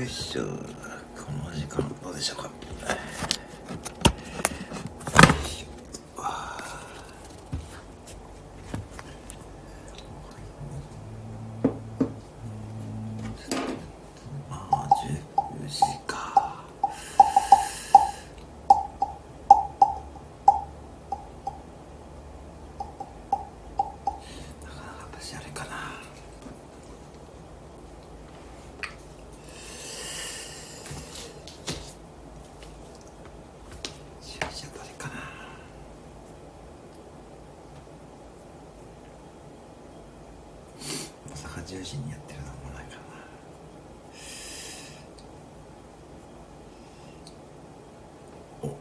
よいしょ。この時間どうでしょうかまあ10時かなかなか私あれかな10時あたりかなまさか10時にやってるのもないかなお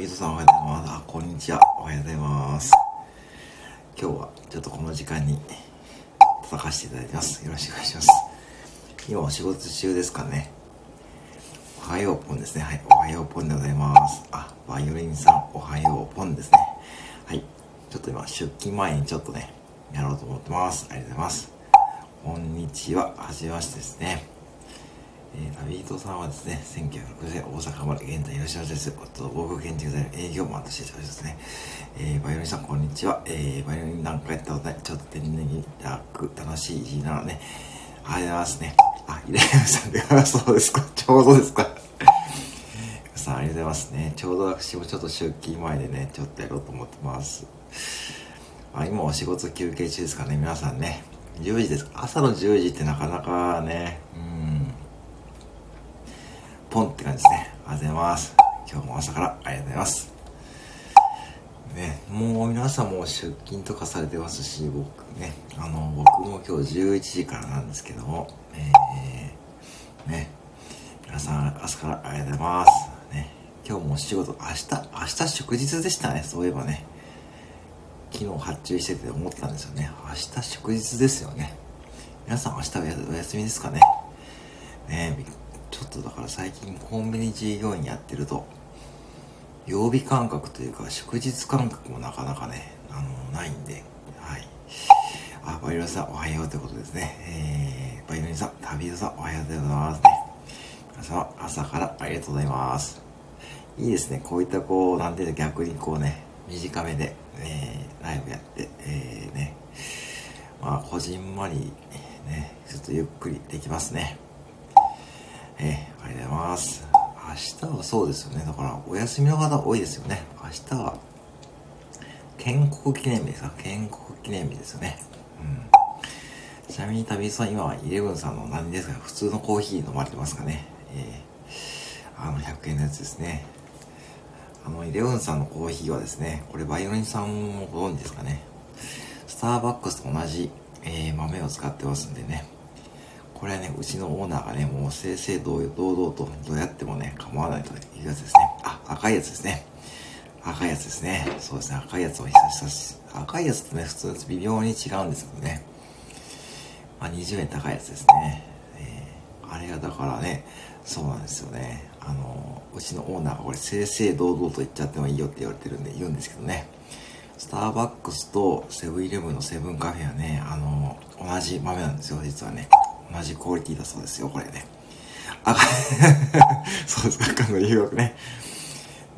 あ、旅人さんおはようございます。あ、こんにちは。おはようございます。今日はちょっとこの時間に叩かせていただきます。よろしくお願いします。今お仕事中ですかね。おはようポンですね。はい。おはようポンでございます。あ、バイオリンさん、おはようポンですね。はい。ちょっと今、出勤前にちょっとね、やろうと思ってます。ありがとうございます。こんにちは。はじめましてですね。えー、旅人さんはですね、1960年大阪生まれ、現在広島市です。夫と僕建築材の営業マンとしておりますね。えー、バイオリンさん、こんにちは。えー、バイオリンなんかやったことない。ちょっと天然に楽、楽しい日なのね。ありがとうございますね。あ、イレブンさんで、あそうですか。ちょうどですか。さん、ありがとうございますね。ちょうど私もちょっと出勤前でね、ちょっとやろうと思ってます。あ今お仕事休憩中ですかね、皆さんね。10時です。朝の10時ってなかなかね、うん。感じですね。ありがとうございます。今日も朝からありがとうございます。ね、もう皆さんも出勤とかされてますし、僕ね、あの、僕も今日11時からなんですけども、えー、ね、皆さん朝からありがとうございます。ね、今日もお仕事、明日、明日祝日でしたね、そういえばね。昨日発注してて思ったんですよね。明日祝日ですよね。皆さん明日はお休みですかね。ねびっちょっとだから最近コンビニ従業員やってると、曜日感覚というか祝日感覚もなかなかね、あの、ないんで、はい。あ、バイオリンさんおはようということですね。えー、バイオリンさん、旅人さんおはようございますね。皆様、朝からありがとうございます。いいですね。こういったこう、なんていうの逆にこうね、短めで、えー、ライブやって、えー、ね、まあ、こじんまり、ね、ちょっとゆっくりできますね。えー、ありがとうございます。明日はそうですよね。だから、お休みの方多いですよね。明日は、建国記念日ですか？建国記念日ですよね。うん。ちなみに旅さん、今はイレブンさんの何ですか？普通のコーヒー飲まれてますかね？えー、あの、100円のやつですね。あの、イレブンさんのコーヒーはですね、これバイオリンさんもご存知ですかね？スターバックスと同じ、えー、豆を使ってますんでね。これはね、うちのオーナーがね、もう正々堂々とどうやってもね、構わないというやつですね。あ、赤いやつですね。赤いやつですね。そうですね、赤いやつを久しし、赤いやつとね、普通のやつ微妙に違うんですけどね。まあ、20円高いやつですね。えー、あれがだからね、そうなんですよね。あの、うちのオーナーがこれ正々堂々と言っちゃってもいいよって言われてるんで言うんですけどね。スターバックスとセブンイレブンのセブンカフェはね、あの、同じ豆なんですよ、実はね。同じクオリティだそうですよ、これね。あ、そうですか、赤の誘惑ね。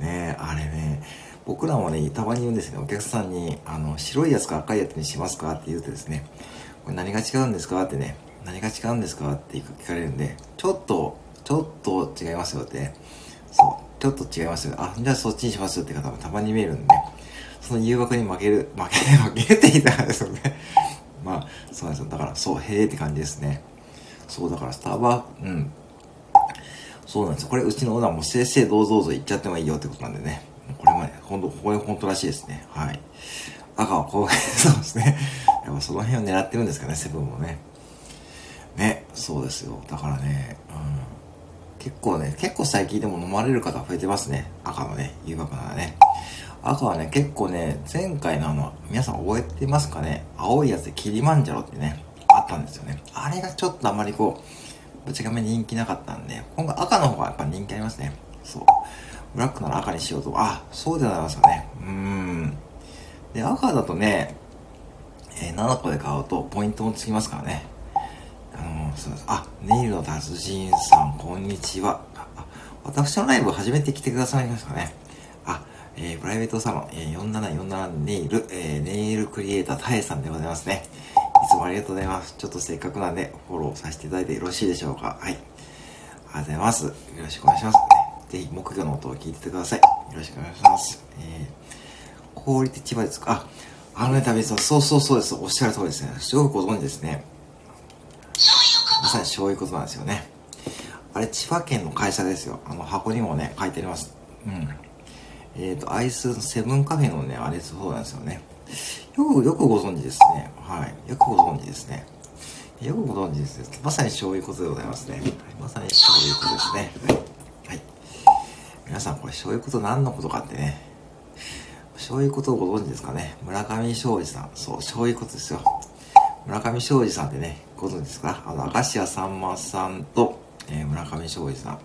ねあれね、僕らもね、たまに言うんですね、お客さんに、あの、白いやつか赤いやつにしますかって言うとですね、これ何が違うんですかってね、何が違うんですかって聞かれるんで、ちょっと、ちょっと違いますよって、そう、ちょっと違いますよ。あ、じゃあそっちにしますよって方もたまに見えるんで、その誘惑に負ける、負け、負けていたんですよね。まあ、そうなんですよ。だから、そう、へえって感じですね。そう、だからスターバー、うん。そうなんですよ。これ、うちのオーナーも正々堂々と言っちゃってもいいよってことなんでね。これもね、ほんと、これ本当らしいですね。はい。赤はこう、そうですね。やっぱその辺を狙ってるんですかね、セブンもね。ね、そうですよ。だからね、うん。結構ね、結構最近でも飲まれる方増えてますね。赤のね、誘惑ならね。赤はね、結構ね、前回のあの、皆さん覚えてますかね青いやつでキリマンジャロってね、あったんですよね。あれがちょっとあまりこう、ぶちがめ人気なかったんで、今回赤の方がやっぱ人気ありますね。そう。ブラックなら赤にしようと。あ、そうでございますよね。うーん。で、赤だとね、えー、7個で買うとポイントもつきますからね。あのー、そうです。あ、ネイルの達人さん、こんにちは。あ私のライブ初めて来てくださいましたね。あ、えー、プライベートサロン、えー、4747ネイル、えー、ネイルクリエイタータエさんでございますね。いつもありがとうございます。ちょっとせっかくなんでフォローさせていただいてよろしいでしょうか？はい。ありがとうございます。よろしくお願いします。ぜひ木魚の音を聞いててください。よろしくお願いします。えー、氷って千葉ですか？あ、あのね、食べそうそうそうです。おっしゃる通りですね。すごくご存知ですね。まさにそういうことなんですよね。あれ、千葉県の会社ですよ。あの、箱にもね、書いてあります。うん。えっ、ー、と、アイスセブンカフェのね、あれそうなんですよね。よく、よくご存知ですね。はい。よくご存知ですね。よくご存知です。まさにそういうことでございますね。はい、まさにそういうことですね。はい。皆さん、これ、そういうこと何のことかってね。そういうことをご存知ですかね。村上昌司さん。そう、そういうことですよ。村上昌司さんってね、ご存知ですか？あの、明石家さんまさんと、えー、村上昌司さん。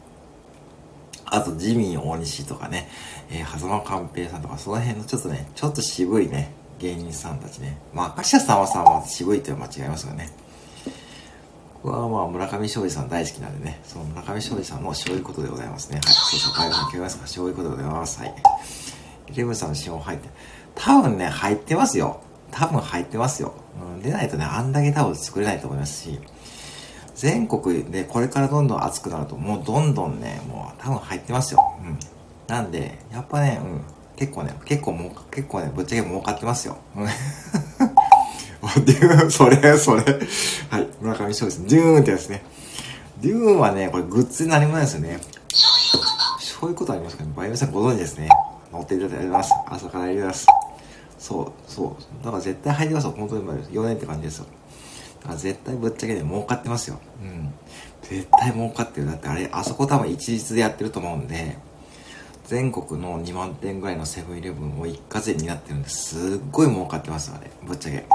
あと、ジミー大西とかね、えー、狭間寛平さんとか、その辺のちょっとね、ちょっと渋いね、芸人さんたちね。まあ、明石家さんまさんは渋いっていう間違いますよね。僕はまあ、村上昌司さん大好きなんでね、その村上昌司さんもそういことでございますね。はい、そうそう、会話さん聞こますかそういうことでございます。はい。イレブンさんの指紋入って、多分ね、入ってますよ。多分入ってますよ。うん、でないとね、あんだけ多分作れないと思いますし、全国でこれからどんどん暑くなると、もうどんどんね、もう多分入ってますよ。うん。なんで、やっぱね、うん。結構ね、結構もう、結構ね、ぶっちゃけ儲かってますよ。うん。それ、それ。はい。村上翔です。デューンってやつね。デューンはね、これグッズになりもないですよね。そういうことありますかね。バイオさんご存知ですね。乗っていただいてます。朝からあります。そう、そう。だから絶対入ってますよ。本当に4年って感じですよ。だから絶対ぶっちゃけで儲かってますよ。うん。絶対儲かってる。だってあれ、あそこ多分一律でやってると思うんで、全国の2万店ぐらいのセブンイレブンを一括で担ってるんですっごい儲かってます、あれ。ぶっちゃけ。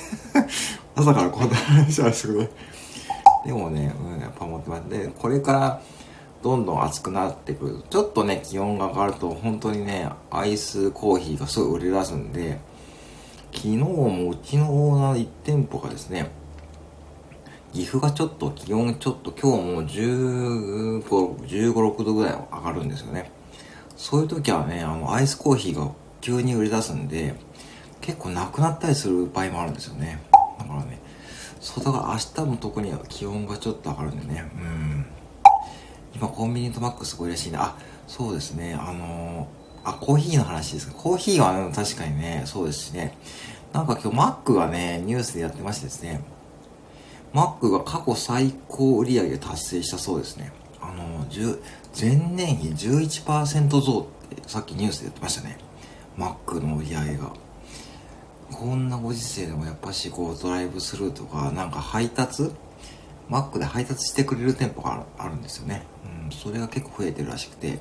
朝からこんな話はすごい。でもね、うん、やっぱ思ってます。で、これから、どんどん暑くなってくる。ちょっとね、気温が上がると、本当にね、アイスコーヒーがすごい売れ出すんで、昨日もうちのオーナー1店舗がですね、岐阜がちょっと気温ちょっと今日も15、15、6度ぐらい上がるんですよね。そういう時はね、あの、アイスコーヒーが急に売り出すんで、結構なくなったりする場合もあるんですよね。だからね、そうだから明日も特に気温がちょっと上がるんでね、うん。今コンビニとマックすごいらしいね。あ、そうですね。あのー、あ、コーヒーの話ですか。コーヒーは、ね、確かにね、そうですしね。なんか今日マックがね、ニュースでやってましてですね。マックが過去最高売り上げ達成したそうですね。あのー、前年比11%増ってさっきニュースで言ってましたね。マックの売り上げが。こんなご時世でもやっぱしこうドライブスルーとかなんか配達マックで配達してくれる店舗があるんですよね。うん、それが結構増えてるらしくて。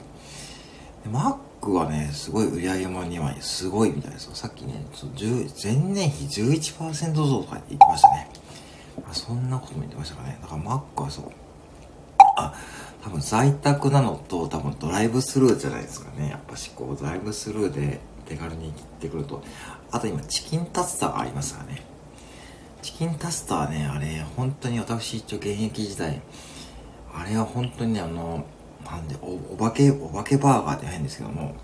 マックはね、すごい売り上げもにはすごいみたいですよ。さっきね、前年比11%増とか言ってましたね。そんなことも言ってましたかね。だからマックはそう。多分在宅なのと多分ドライブスルーじゃないですかね。やっぱしこうドライブスルーで手軽に切ってくると。あと今チキンタツタがありますからね。チキンタスターね、あれ、本当に私一応現役時代、あれは本当にね、あの、なんで、おお化け、お化けバーガーって変ですけども、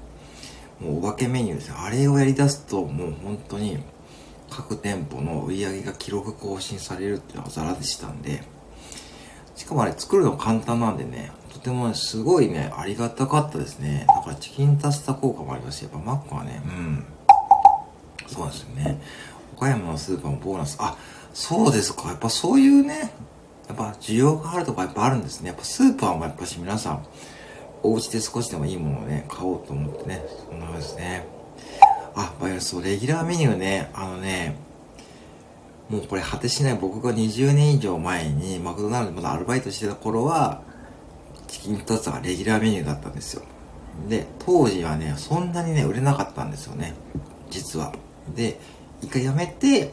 もうお化けメニューですよ。あれをやり出すと、もう本当に、各店舗の売り上げが記録更新されるっていうのはザラでしたんで、しかもあれ作るの簡単なんでね、とても、ね、すごいね、ありがたかったですね。だからチキンタスタ効果もありますし、やっぱマックはね、うん。そうですよね。岡山のスーパーもボーナス。あ、そうですか。やっぱそういうね、やっぱ需要があるとかやっぱあるんですね。やっぱスーパーもやっぱし皆さん、お家で少しでもいいものをね、買おうと思ってね、そんな感じですね。あ、バイオス、そう、レギュラーメニューね、あのね、もうこれ果てしない僕が20年以上前にマクドナルドまだアルバイトしてた頃は、チキンタツがレギュラーメニューだったんですよ。で、当時はね、そんなにね、売れなかったんですよね。実は。で、一回やめて、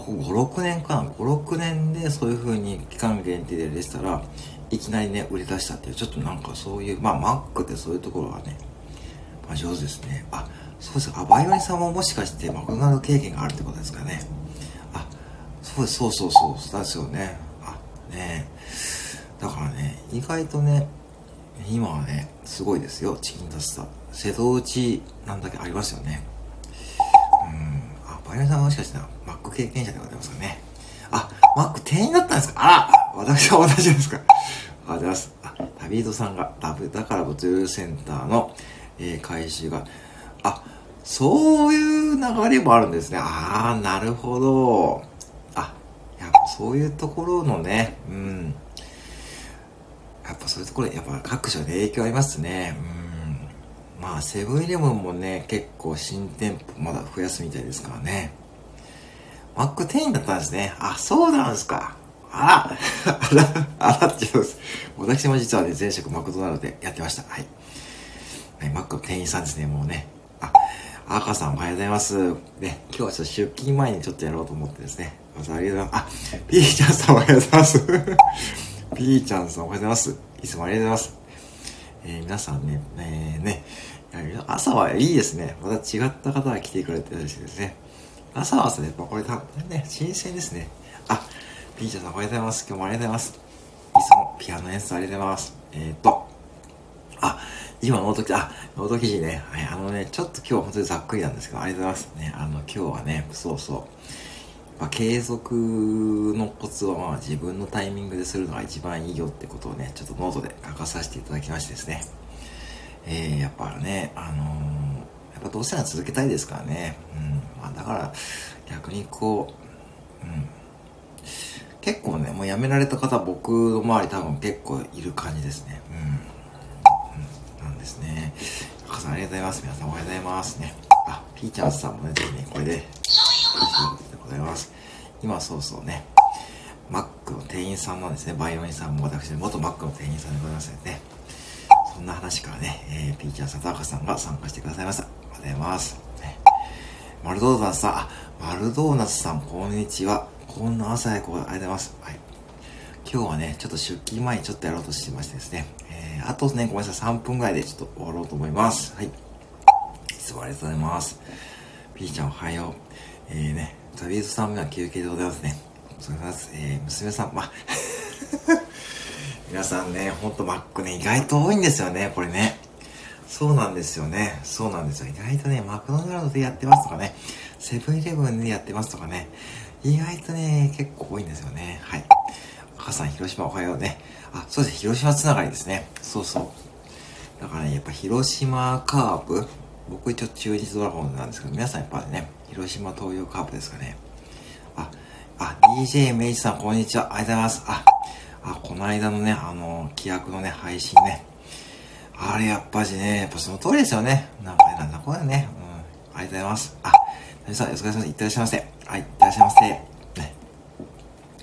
5、6年かな ?5、6年でそういう風に期間限定で出したら、いきなりね、売り出したっていう、ちょっとなんかそういう、まあ、マックってそういうところがね、あ、上手ですね。あ、そうですか。あ、バイオリンさんももしかしてマクドナルド経験があるってことですかね。あ、そうです、そうそうそう、そうですよね。あ、ねだからね、意外とね、今はね、すごいですよ、チキンタスタ。瀬戸内なんだけありますよね。うん。あ、バイオリンさんもしかしてマック経験者でございますかね。あ、マック店員だったんですか？あら私は同じですか？ありがとうございます。あ、旅人さんが、ダブ、だから物流センターの、えー、回収が、あ、そういう流れもあるんですね。ああ、なるほど。あ、やっぱそういうところのね、うん。やっぱそういうところやっぱ各所で影響ありますね。うん。まあ、セブンイレブンもね、結構新店舗まだ増やすみたいですからね。マック店員だったんですね。あ、そうなんですか。あら、あら、あらって言う私も実はね、前職マクドナルドでやってました。はい。はい、マックの店員さんですね、もうね。あ、赤さんおはようございます。ね、今日はちょっと出勤前にちょっとやろうと思ってですね。まずありがとうございます。あ、ピーちゃんさんおはようございます。ピーちゃんさんおはようございます。いつもありがとうございます。えー、皆さんね、えー、ね、朝はいいですね。また違った方が来てくれてるしですね。朝は朝ね、これ多分ね、新鮮ですね。あ、ピーチャーさんおはようございます。今日もありがとうございます。いつもピアノ演奏ありがとうございます。えっ、と、あ、今ノート記事、あ、ノート記事ね。はい、あのね、ちょっと今日は本当にざっくりなんですけど、ありがとうございます。ね、あの、今日はね、そうそう。まあ、継続のコツはまあ自分のタイミングでするのが一番いいよってことをね、ちょっとノートで書かさせていただきましてですね。えー、やっぱね、あのー、やっぱどうせなら続けたいですからね。うん。まあだから、逆にこう、うん。結構ね、もう辞められた方、僕の周り多分結構いる感じですね。うん。赤さんありがとうございます。皆さんおはようございますね。あ、ピーチャーズさんもね、ぜひね、これで、ということでございます。今そうそうね、マックの店員さんなんですね。バイオリンさんも私、元マックの店員さんでございますね。そんな話からね、えー、ピーチャーさんと赤さんが参加してくださいました。ありがとうございます。ね、マルドーナツさん、あ、マルドーナツさん、こんにちは。こんな朝早くありがとうございます。はい。今日はね、ちょっと出勤前にちょっとやろうとしてましてですね。ー、あとね、ごめんなさい、3分ぐらいでちょっと終わろうと思います。はい。いつもありがとうございます。ピーちゃんおはよう。えーね、旅人さん目は休憩でございますね。お疲れ様です。えー、娘さん、ま、皆さんね、ほんとマックね、意外と多いんですよね、これね。そうなんですよね。そうなんですよ。意外とね、マクドナルドでやってますとかね、セブンイレブンでやってますとかね、意外とね、結構多いんですよね。はい。赤さん、広島おはようね。あ、そうです。広島つながりですね。そうそう。だからね、やっぱ広島カープ、僕一応中日ドラゴンなんですけど、皆さんやっぱね、広島東洋カープですかね。あ、あ、DJ メイジさん、こんにちは。ありがとうございます。あ、あ、この間のね、あの、規約のね、配信ね。あれ、やっぱしね、やっぱその通りですよね。なんかね、なんだこれね。うん。ありがとうございます。あ、谷さん、お疲れ様です。いってらっしゃいませ。はい、いってらっしゃいませ。ね。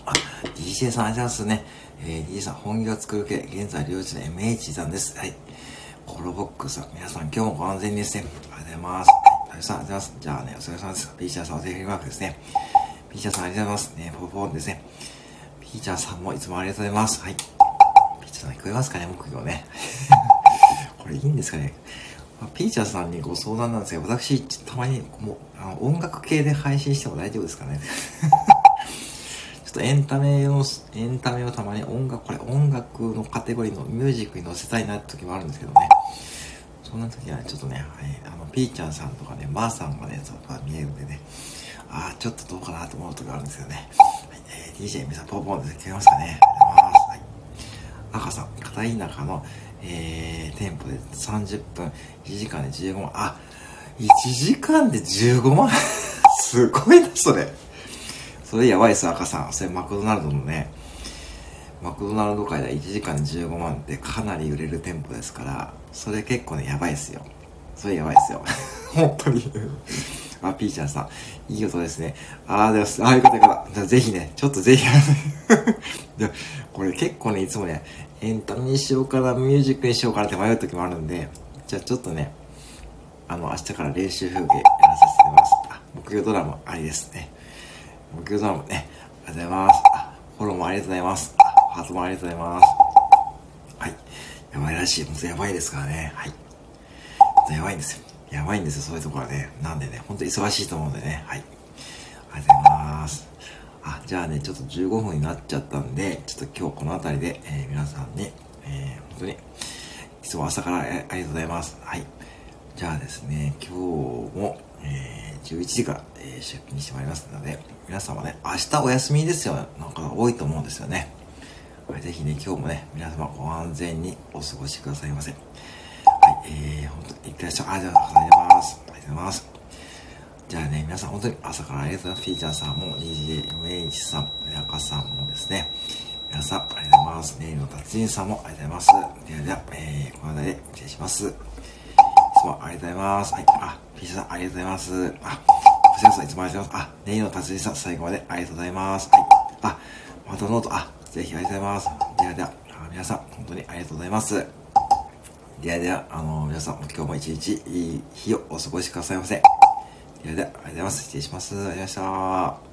あ、DJ さん、ありがとうございますね。えー、DJ さん、本気を作る系、現在領地の MH さんです。はい。コロボックスさん、皆さん、今日もご安全にですね。ありがとうございます。谷さん、ありがとうございます。じゃあね、お疲れ様です。ピーチャーさん、お手振りマークですね。ピーチャーさん、ありがとうございます。ね、ポポンですね。ピーチャーさんもいつもありがとうございます。はい。ピーチャーさん、聞こえますかね、木魚ね。これいいんですかね。ピーチャーさんにご相談なんですが、私、たまにもうあの音楽系で配信しても大丈夫ですかねっとエンタメを、エンタメをたまに音楽、これ音楽のカテゴリーのミュージックに載せたいなって時もあるんですけどね。そんな時はちょっとね、はい、あの、ピーちゃんさんとかね、まー、さんがね、そこが見えるんでね、ああ、ちょっとどうかなと思う時があるんですよね。はい、えー、DJ 皆さん、ポンポンで聞けますかね？ありがとうございます。はい。赤さん、片田舎の、えー、店舗で30分、1時間で15万。あ、1時間で15万？すごいな、それ。それやばいっす、赤さん。それマクドナルドのね、マクドナルド界では1時間15万ってかなり売れる店舗ですから、それ結構ね、やばいっすよ。それやばいっすよ。本当に あ、ピーちゃんさん。いい音ですね。ああ、でも、ああいう方から。じゃぜひね、ちょっとぜひ これ結構ね、いつもね、エンタメにしようかな、ミュージックにしようかなって迷う時もあるんで、じゃあちょっとね、あの、明日から練習風景やらさせてもらいます。あ、目標ドラムありですね。目標ドラムね、ありがとうございます。フォローもありがとうございます。ハートもありがとうございます。はい。やばいらしい。もうやばいですからね。はい。とやばいんですよ。やばいんですよ、そういうところはね。なんでね、ほんと忙しいと思うんでね。はい。ありがとうございます。あ、じゃあね、ちょっと15分になっちゃったんで、ちょっと今日この辺りで、えー、皆さんに、えー、本当に、いつも朝からありがとうございます。はい。じゃあですね、今日も、えー、11時から、えー、出勤してまいりますので、皆様ね、明日お休みですよ。なんか多いと思うんですよね。はい、ぜひね、今日もね、皆様ご安全にお過ごしくださいませ。はい、えー、本当に、いってらっしゃい。ありがとうございます。ありがとうございます。じゃあね、皆さん本当に朝からありがとうございます。フィーチャーさんも、DJMH さん、中さんもですね、皆さんありがとうございます。ネイルの達人さんもありがとうございます。ではでは、えー、この辺で失礼します。いつもありがとうございます。はい、あ、フィーチャーさんありがとうございます。あ、こちらこそいつもありがとうございます。あ、ネイの達人さん最後までありがとうございます。はい、あ、またノート、あ、ぜひありがとうございます。ではでは、皆さん本当にありがとうございます。ではでは、あの、皆さん今日も一日いい日をお過ごしくださいませ。ではでは、ありがとうございます。失礼します。ありがとうございました。